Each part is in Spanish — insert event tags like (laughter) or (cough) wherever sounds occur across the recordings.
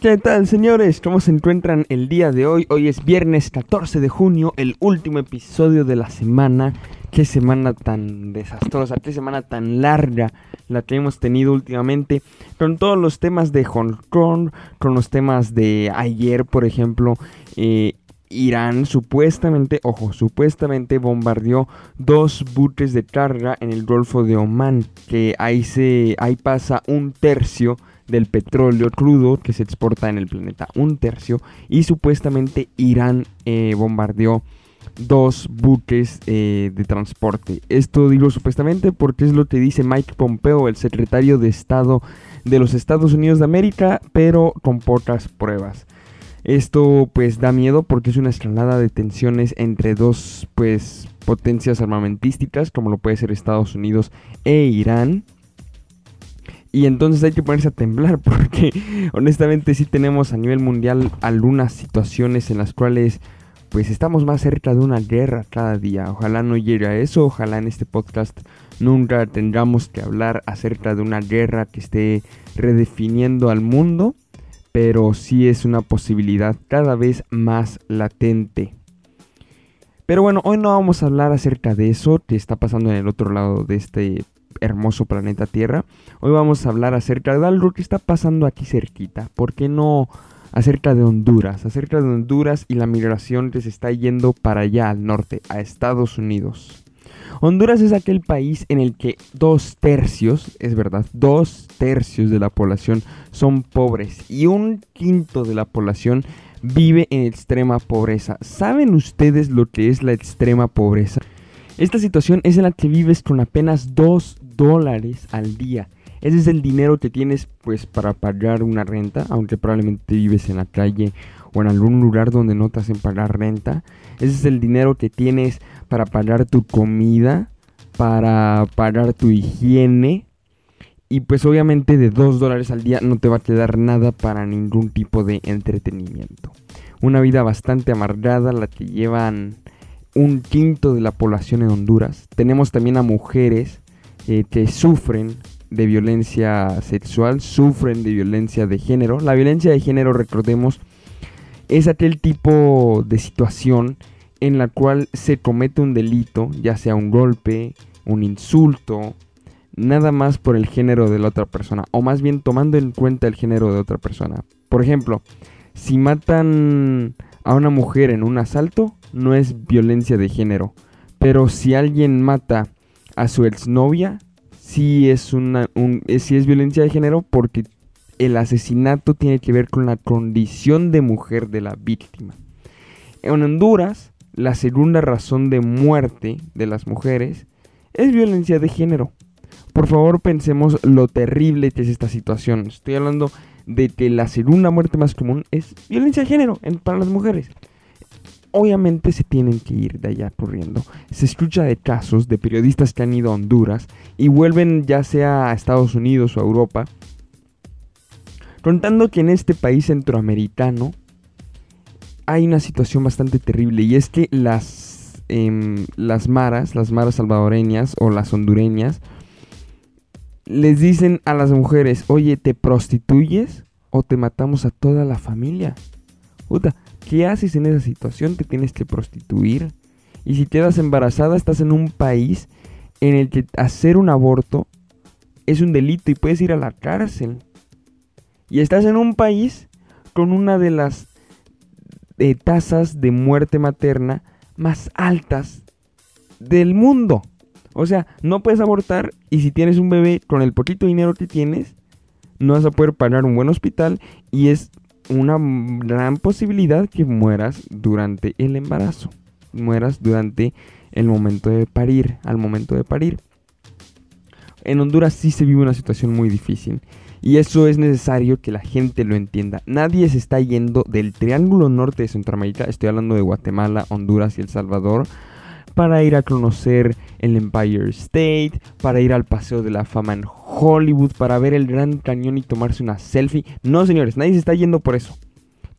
¿Qué tal señores? ¿Cómo se encuentran el día de hoy? Hoy es viernes 14 de junio, el último episodio de la semana. Qué semana tan desastrosa, qué semana tan larga la que hemos tenido últimamente. Con todos los temas de Hong Kong, con los temas de ayer, por ejemplo. Eh, Irán supuestamente, ojo, supuestamente bombardeó dos buques de carga en el Golfo de Omán, que ahí se ahí pasa un tercio del petróleo crudo que se exporta en el planeta, un tercio, y supuestamente Irán eh, bombardeó dos buques eh, de transporte. Esto digo supuestamente porque es lo que dice Mike Pompeo, el secretario de Estado de los Estados Unidos de América, pero con pocas pruebas. Esto pues da miedo porque es una escalada de tensiones entre dos pues potencias armamentísticas como lo puede ser Estados Unidos e Irán. Y entonces hay que ponerse a temblar (laughs) porque honestamente sí tenemos a nivel mundial algunas situaciones en las cuales pues estamos más cerca de una guerra cada día. Ojalá no llegue a eso, ojalá en este podcast nunca tengamos que hablar acerca de una guerra que esté redefiniendo al mundo, pero sí es una posibilidad cada vez más latente. Pero bueno, hoy no vamos a hablar acerca de eso que está pasando en el otro lado de este hermoso planeta Tierra. Hoy vamos a hablar acerca de algo que está pasando aquí cerquita. ¿Por qué no acerca de Honduras? Acerca de Honduras y la migración que se está yendo para allá al norte, a Estados Unidos. Honduras es aquel país en el que dos tercios, es verdad, dos tercios de la población son pobres y un quinto de la población vive en extrema pobreza. ¿Saben ustedes lo que es la extrema pobreza? Esta situación es en la que vives con apenas 2 dólares al día. Ese es el dinero que tienes pues para pagar una renta, aunque probablemente vives en la calle o en algún lugar donde no te hacen pagar renta. Ese es el dinero que tienes para pagar tu comida, para pagar tu higiene. Y pues obviamente de 2 dólares al día no te va a quedar nada para ningún tipo de entretenimiento. Una vida bastante amargada la que llevan un quinto de la población en Honduras. Tenemos también a mujeres eh, que sufren de violencia sexual, sufren de violencia de género. La violencia de género, recordemos, es aquel tipo de situación en la cual se comete un delito, ya sea un golpe, un insulto, nada más por el género de la otra persona, o más bien tomando en cuenta el género de otra persona. Por ejemplo, si matan a una mujer en un asalto, no es violencia de género. Pero si alguien mata a su exnovia, sí es, una, sí es violencia de género porque el asesinato tiene que ver con la condición de mujer de la víctima. En Honduras, la segunda razón de muerte de las mujeres es violencia de género. Por favor, pensemos lo terrible que es esta situación. Estoy hablando de que la segunda muerte más común es violencia de género para las mujeres obviamente se tienen que ir de allá corriendo. Se escucha de casos de periodistas que han ido a Honduras y vuelven ya sea a Estados Unidos o a Europa, contando que en este país centroamericano hay una situación bastante terrible y es que las, em, las maras, las maras salvadoreñas o las hondureñas, les dicen a las mujeres, oye, ¿te prostituyes o te matamos a toda la familia? Puta, ¿Qué haces en esa situación? Te tienes que prostituir. Y si quedas embarazada, estás en un país en el que hacer un aborto es un delito y puedes ir a la cárcel. Y estás en un país con una de las tasas de muerte materna más altas del mundo. O sea, no puedes abortar y si tienes un bebé con el poquito dinero que tienes, no vas a poder pagar un buen hospital y es una gran posibilidad que mueras durante el embarazo, mueras durante el momento de parir, al momento de parir. En Honduras sí se vive una situación muy difícil y eso es necesario que la gente lo entienda. Nadie se está yendo del Triángulo Norte de Centroamérica, estoy hablando de Guatemala, Honduras y El Salvador, para ir a conocer el Empire State, para ir al Paseo de la Fama en Hollywood, para ver el Gran Cañón y tomarse una selfie. No, señores, nadie se está yendo por eso.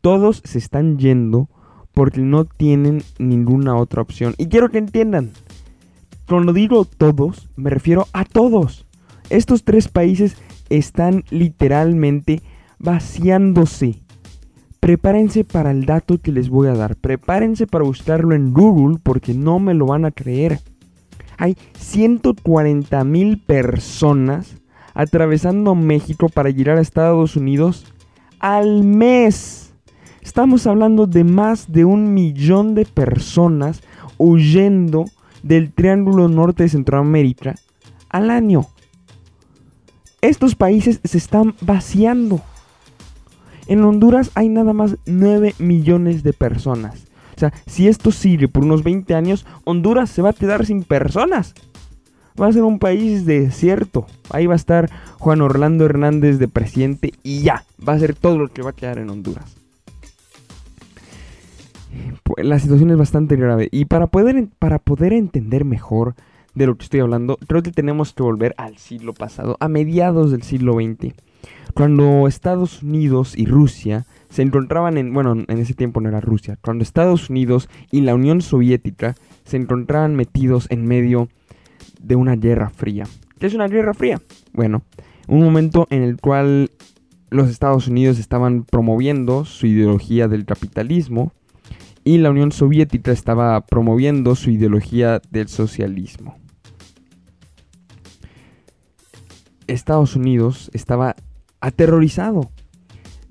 Todos se están yendo porque no tienen ninguna otra opción. Y quiero que entiendan, cuando digo todos, me refiero a todos. Estos tres países están literalmente vaciándose Prepárense para el dato que les voy a dar. Prepárense para buscarlo en Google porque no me lo van a creer. Hay 140 mil personas atravesando México para llegar a Estados Unidos al mes. Estamos hablando de más de un millón de personas huyendo del Triángulo Norte de Centroamérica al año. Estos países se están vaciando. En Honduras hay nada más 9 millones de personas. O sea, si esto sigue por unos 20 años, Honduras se va a quedar sin personas. Va a ser un país desierto. Ahí va a estar Juan Orlando Hernández de presidente y ya. Va a ser todo lo que va a quedar en Honduras. Pues, la situación es bastante grave. Y para poder, para poder entender mejor de lo que estoy hablando, creo que tenemos que volver al siglo pasado, a mediados del siglo XX, cuando Estados Unidos y Rusia se encontraban en, bueno, en ese tiempo no era Rusia, cuando Estados Unidos y la Unión Soviética se encontraban metidos en medio de una guerra fría. ¿Qué es una guerra fría? Bueno, un momento en el cual los Estados Unidos estaban promoviendo su ideología del capitalismo y la Unión Soviética estaba promoviendo su ideología del socialismo. Estados Unidos estaba aterrorizado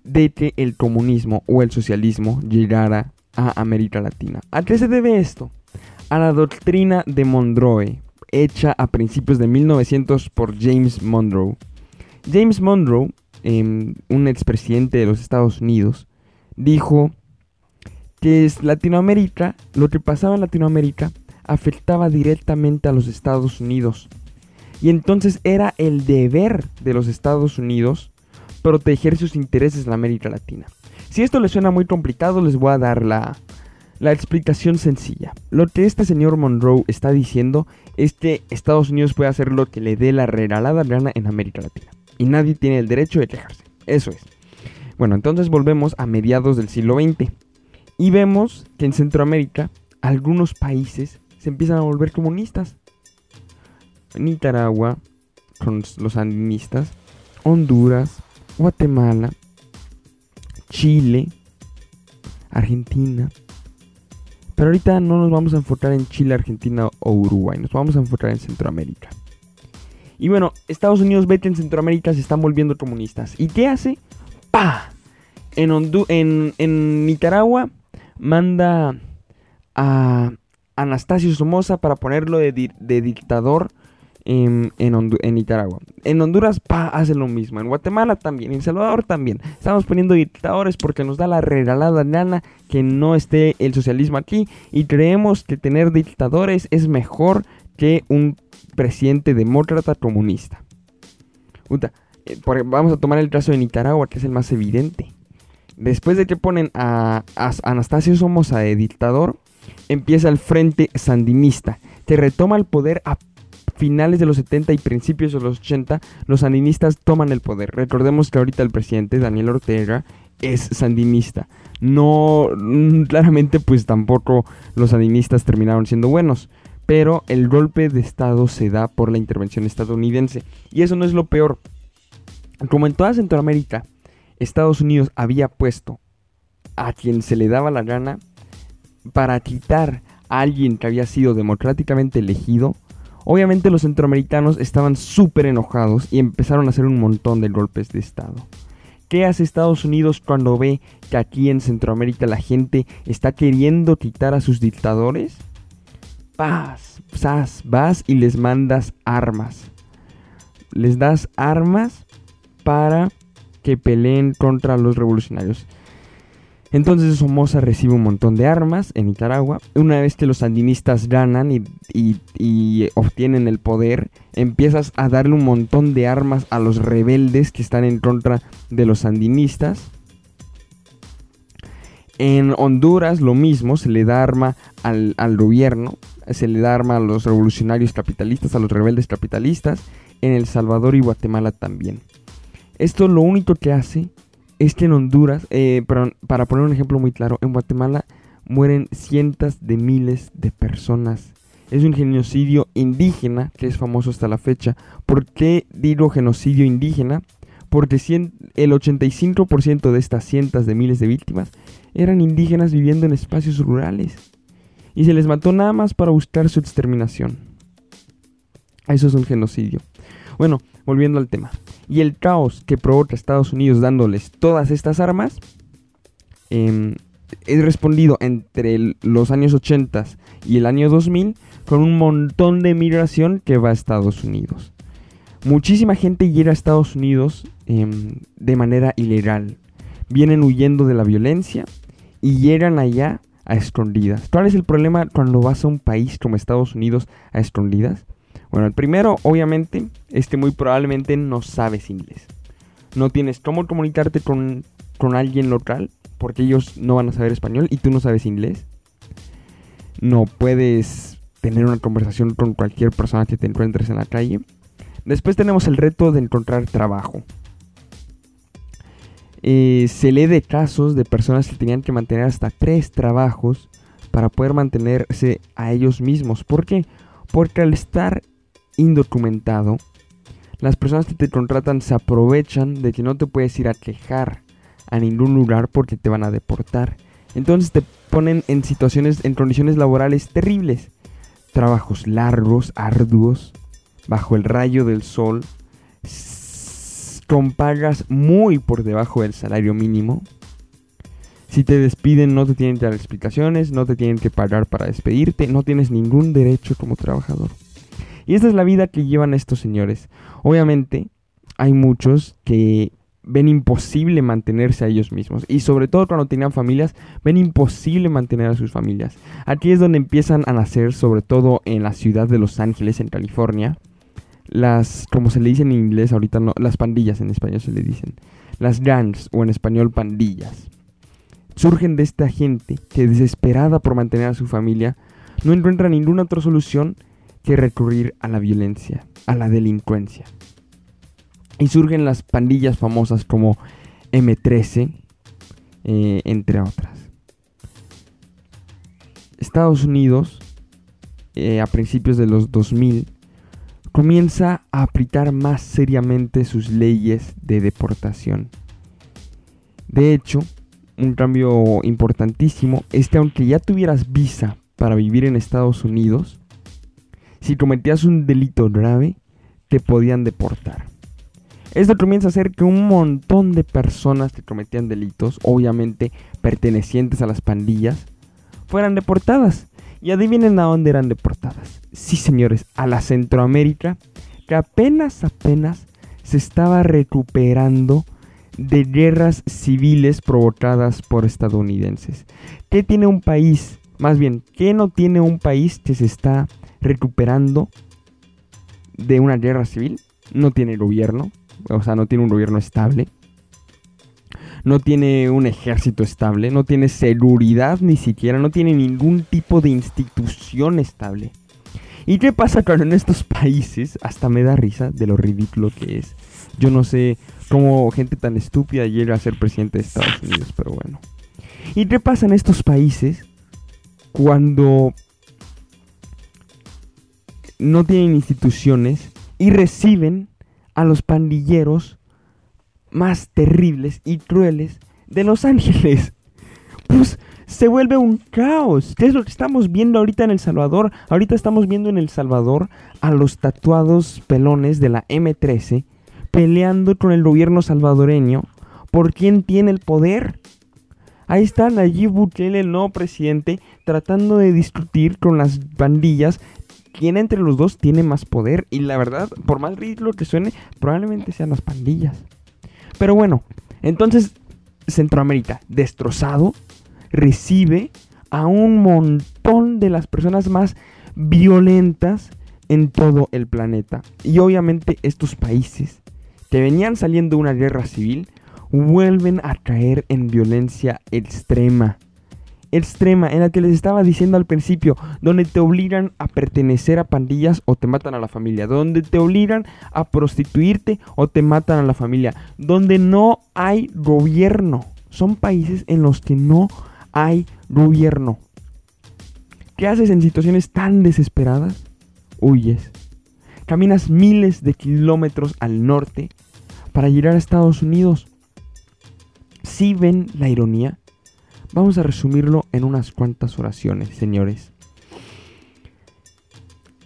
de que el comunismo o el socialismo llegara a América Latina. ¿A qué se debe esto? A la doctrina de Monroe, hecha a principios de 1900 por James Monroe. James Monroe, em, un expresidente de los Estados Unidos, dijo que es Latinoamérica, lo que pasaba en Latinoamérica afectaba directamente a los Estados Unidos. Y entonces era el deber de los Estados Unidos proteger sus intereses en América Latina. Si esto les suena muy complicado, les voy a dar la, la explicación sencilla. Lo que este señor Monroe está diciendo es que Estados Unidos puede hacer lo que le dé la regalada gana en América Latina. Y nadie tiene el derecho de quejarse. Eso es. Bueno, entonces volvemos a mediados del siglo XX. Y vemos que en Centroamérica algunos países se empiezan a volver comunistas. Nicaragua, con los sandinistas, Honduras, Guatemala, Chile, Argentina. Pero ahorita no nos vamos a enfocar en Chile, Argentina o Uruguay, nos vamos a enfocar en Centroamérica. Y bueno, Estados Unidos vete en Centroamérica se están volviendo comunistas. ¿Y qué hace? ¡Pah! En, en, en Nicaragua manda a Anastasio Somoza para ponerlo de, dictador en, Nicaragua. En Honduras pa, hace lo mismo. En Guatemala también. En Salvador también. Estamos poniendo dictadores porque nos da la regalada gana que no esté el socialismo aquí. Y creemos que tener dictadores es mejor que un presidente demócrata comunista. Eh, vamos a tomar el caso de Nicaragua, que es el más evidente. Después de que ponen a, Anastasio Somoza de dictador, empieza el Frente Sandinista, que retoma el poder a finales de los 70 y principios de los 80. Los sandinistas toman el poder. Recordemos que ahorita el presidente Daniel Ortega es sandinista. No, mm, claramente pues tampoco los sandinistas terminaron siendo buenos. Pero el golpe de Estado se da por la intervención estadounidense. Y eso no es lo peor. Como en toda Centroamérica, Estados Unidos había puesto a quien se le daba la gana para quitar a alguien que había sido democráticamente elegido, obviamente los centroamericanos estaban súper enojados y empezaron a hacer un montón de golpes de Estado. ¿Qué hace Estados Unidos cuando ve que aquí en Centroamérica la gente está queriendo quitar a sus dictadores? Vas, vas, vas y les mandas armas. Les das armas para que peleen contra los revolucionarios. Entonces Somoza recibe un montón de armas en Nicaragua. Una vez que los sandinistas ganan y, obtienen el poder, empiezas a darle un montón de armas a los rebeldes que están en contra de los sandinistas. En Honduras lo mismo, se le da arma al, al gobierno, se le da arma a los revolucionarios capitalistas, a los rebeldes capitalistas. En El Salvador y Guatemala también. Esto lo único que hace es que en Honduras, eh, para, poner un ejemplo muy claro, en Guatemala mueren cientos de miles de personas. Es un genocidio indígena que es famoso hasta la fecha. ¿Por qué digo genocidio indígena? porque el 85% de estas cientos de miles de víctimas eran indígenas viviendo en espacios rurales. Y se les mató nada más para buscar su exterminación. Eso es un genocidio. Bueno, volviendo al tema. Y el caos que provoca Estados Unidos dándoles todas estas armas eh, es respondido entre los años 80 y el año 2000 con un montón de migración que va a Estados Unidos. Muchísima gente llega a Estados Unidos em, de manera ilegal. Vienen huyendo de la violencia y llegan allá a escondidas. ¿Cuál es el problema cuando vas a un país como Estados Unidos a escondidas? Bueno, el primero, obviamente, es que muy probablemente no sabes inglés. No tienes cómo comunicarte con, con alguien local porque ellos no van a saber español y tú no sabes inglés. No puedes tener una conversación con cualquier persona que te encuentres en la calle. Después tenemos el reto de encontrar trabajo. Eh, se lee de casos de personas que tenían que mantener hasta tres trabajos para poder mantenerse a ellos mismos. ¿Por qué? Porque al estar indocumentado, las personas que te contratan se aprovechan de que no te puedes ir a quejar a ningún lugar porque te van a deportar. Entonces te ponen en situaciones, en condiciones laborales terribles. Trabajos largos, arduos, bajo el rayo del sol, con pagas muy por debajo del salario mínimo. Si te despiden no te tienen que dar explicaciones, no te tienen que pagar para despedirte, no tienes ningún derecho como trabajador. Y esta es la vida que llevan estos señores. Obviamente hay muchos que ven imposible mantenerse a ellos mismos. Y sobre todo cuando tenían familias, ven imposible mantener a sus familias. Aquí es donde empiezan a nacer, sobre todo en la ciudad de Los Ángeles, en California, las, como se le dice en inglés, ahorita no, las pandillas en español se le dicen, las gangs o en español pandillas. Surgen de esta gente que desesperada por mantener a su familia, no encuentra ninguna otra solución que recurrir a la violencia, a la delincuencia. Y surgen las pandillas famosas como M13, eh, entre otras. Estados Unidos, eh, a principios de los 2000, comienza a aplicar más seriamente sus leyes de deportación. De hecho, un cambio importantísimo es que aunque ya tuvieras visa para vivir en Estados Unidos, si cometías un delito grave, te podían deportar. Esto comienza a hacer que un montón de personas que cometían delitos, obviamente pertenecientes a las pandillas, fueran deportadas. Y adivinen a dónde eran deportadas. Sí, señores, a la Centroamérica, que apenas, apenas se estaba recuperando de guerras civiles provocadas por estadounidenses. ¿Qué tiene un país? Más bien, ¿qué no tiene un país que se está recuperando de una guerra civil? No tiene gobierno, o sea, no tiene un gobierno estable, no tiene un ejército estable, no tiene seguridad ni siquiera, no tiene ningún tipo de institución estable. ¿Y qué pasa cuando en estos países, hasta me da risa de lo ridículo que es? Yo no sé cómo gente tan estúpida llega a ser presidente de Estados Unidos, pero bueno. ¿Y qué pasa en estos países cuando no tienen instituciones y reciben a los pandilleros más terribles y crueles de Los Ángeles. Pues se vuelve un caos. ¿Qué es lo que estamos viendo ahorita en El Salvador? Ahorita estamos viendo en El Salvador a los tatuados pelones de la M13 peleando con el gobierno salvadoreño por quién tiene el poder. Ahí está Nayib Bukele, el nuevo presidente, tratando de discutir con las bandillas quién entre los dos tiene más poder. Y la verdad, por más ridículo que suene, probablemente sean las pandillas. Pero bueno, entonces Centroamérica, destrozado, recibe a un montón de las personas más violentas en todo el planeta. Y obviamente estos países que venían saliendo de una guerra civil vuelven a caer en violencia extrema extrema en la que les estaba diciendo al principio, donde te obligan a pertenecer a pandillas o te matan a la familia, donde te obligan a prostituirte o te matan a la familia, donde no hay gobierno. Son países en los que no hay gobierno. ¿Qué haces en situaciones tan desesperadas? Huyes. Caminas miles de kilómetros al norte para llegar a Estados Unidos. Si ven la ironía, vamos a resumirlo en unas cuantas oraciones, señores.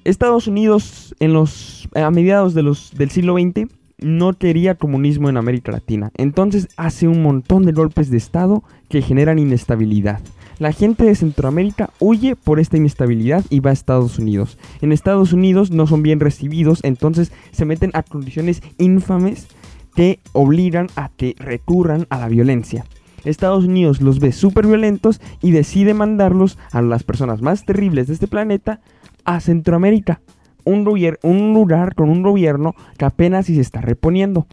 Estados Unidos en los a mediados de los, del siglo XX no quería comunismo en América Latina. Entonces hace un montón de golpes de Estado que generan inestabilidad. La gente de Centroamérica huye por esta inestabilidad y va a Estados Unidos. En Estados Unidos no son bien recibidos, entonces se meten a condiciones infames que obligan a que recurran a la violencia. Estados Unidos los ve súper violentos y decide mandarlos a las personas más terribles de este planeta a Centroamérica, un, un lugar con un gobierno que apenas si se está reponiendo.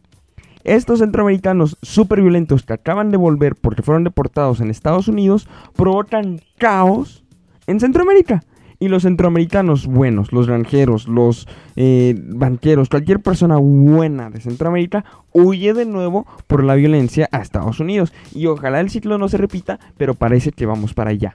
Estos centroamericanos super violentos que acaban de volver porque fueron deportados en Estados Unidos provocan caos en Centroamérica. Y los centroamericanos buenos, los granjeros, los eh, banqueros, cualquier persona buena de Centroamérica huye de nuevo por la violencia a Estados Unidos. Y ojalá el ciclo no se repita, pero parece que vamos para allá.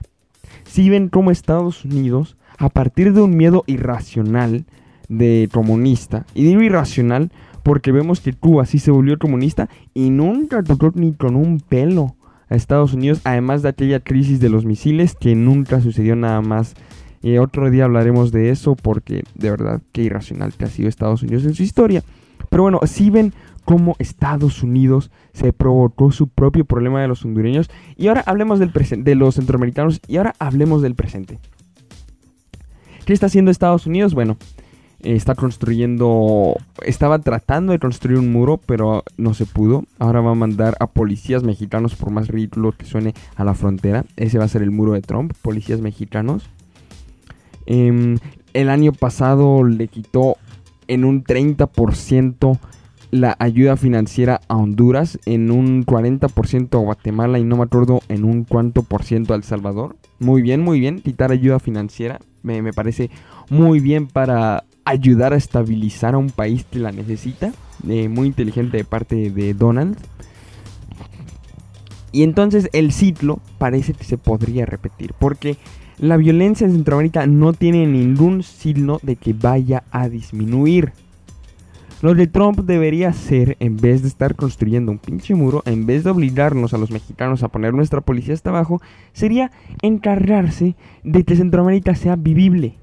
Si ven cómo Estados Unidos, a partir de un miedo irracional de comunista, y digo irracional porque vemos que Cuba sí se volvió comunista y nunca tocó ni con un pelo a Estados Unidos, además de aquella crisis de los misiles que nunca sucedió nada más. Y otro día hablaremos de eso porque de verdad qué irracional que ha sido Estados Unidos en su historia. Pero bueno, si ven cómo Estados Unidos se provocó su propio problema de los hondureños. Y ahora hablemos del de los centroamericanos y ahora hablemos del presente. ¿Qué está haciendo Estados Unidos? Bueno, está construyendo, estaba tratando de construir un muro, pero no se pudo. Ahora va a mandar a policías mexicanos, por más ridículo que suene, a la frontera. Ese va a ser el muro de Trump, policías mexicanos. Em, el año pasado le quitó en un 30% la ayuda financiera a Honduras, en un 40% a Guatemala y no me acuerdo en un cuánto por ciento a El Salvador. Muy bien, muy bien, quitar ayuda financiera me, me parece muy bien para ayudar a estabilizar a un país que la necesita. Eh, muy inteligente de parte de Donald. Y entonces el ciclo parece que se podría repetir. Porque la violencia en Centroamérica no tiene ningún signo de que vaya a disminuir. Lo de Trump debería ser, en vez de estar construyendo un pinche muro, en vez de obligarnos a los mexicanos a poner nuestra policía hasta abajo, sería encargarse de que Centroamérica sea vivible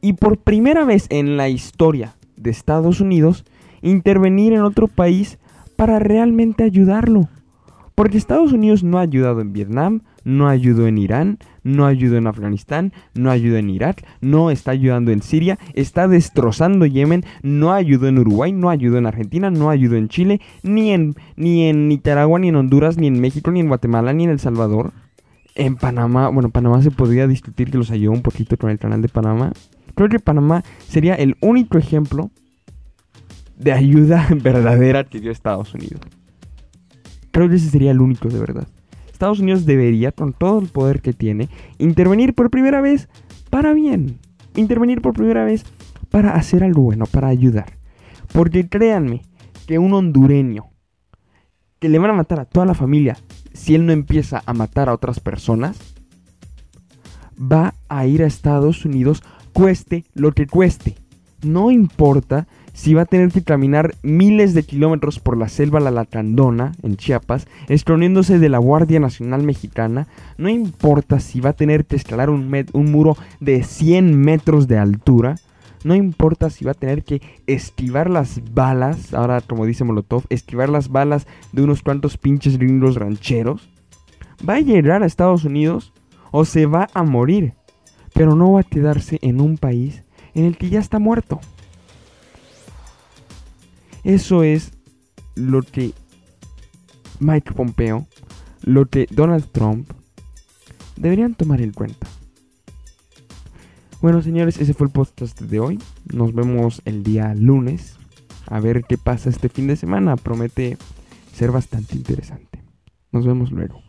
y por primera vez en la historia de Estados Unidos intervenir en otro país para realmente ayudarlo. Porque Estados Unidos no ha ayudado en Vietnam, no ayudó en Irán, no ayudó en Afganistán, no ayudó en Irak, no está ayudando en Siria, está destrozando Yemen, no ayudó en Uruguay, no ayudó en Argentina, no ayudó en Chile, ni en, ni en Nicaragua, ni en Honduras, ni en México, ni en Guatemala, ni en El Salvador. En Panamá, bueno, Panamá se podría discutir que los ayudó un poquito con el canal de Panamá, Creo que Panamá sería el único ejemplo de ayuda (laughs) verdadera que dio Estados Unidos. Creo que ese sería el único de verdad. Estados Unidos debería, con todo el poder que tiene, intervenir por primera vez para bien. Intervenir por primera vez para hacer algo bueno, para ayudar. Porque créanme que un hondureño que le van a matar a toda la familia si él no empieza a matar a otras personas, va a ir a Estados Unidos cueste lo que cueste. No importa si va a tener que caminar miles de kilómetros por la selva La Lacandona, en Chiapas, escondiéndose de la Guardia Nacional Mexicana, no importa si va a tener que escalar un, muro de 100 metros de altura, no importa si va a tener que esquivar las balas, ahora como dice Molotov, esquivar las balas de unos cuantos pinches gringos rancheros, va a llegar a Estados Unidos o se va a morir pero no va a quedarse en un país en el que ya está muerto. Eso es lo que Mike Pompeo, lo que Donald Trump deberían tomar en cuenta. Bueno, señores, ese fue el podcast de hoy. Nos vemos el día lunes. A ver qué pasa este fin de semana. Promete ser bastante interesante. Nos vemos luego.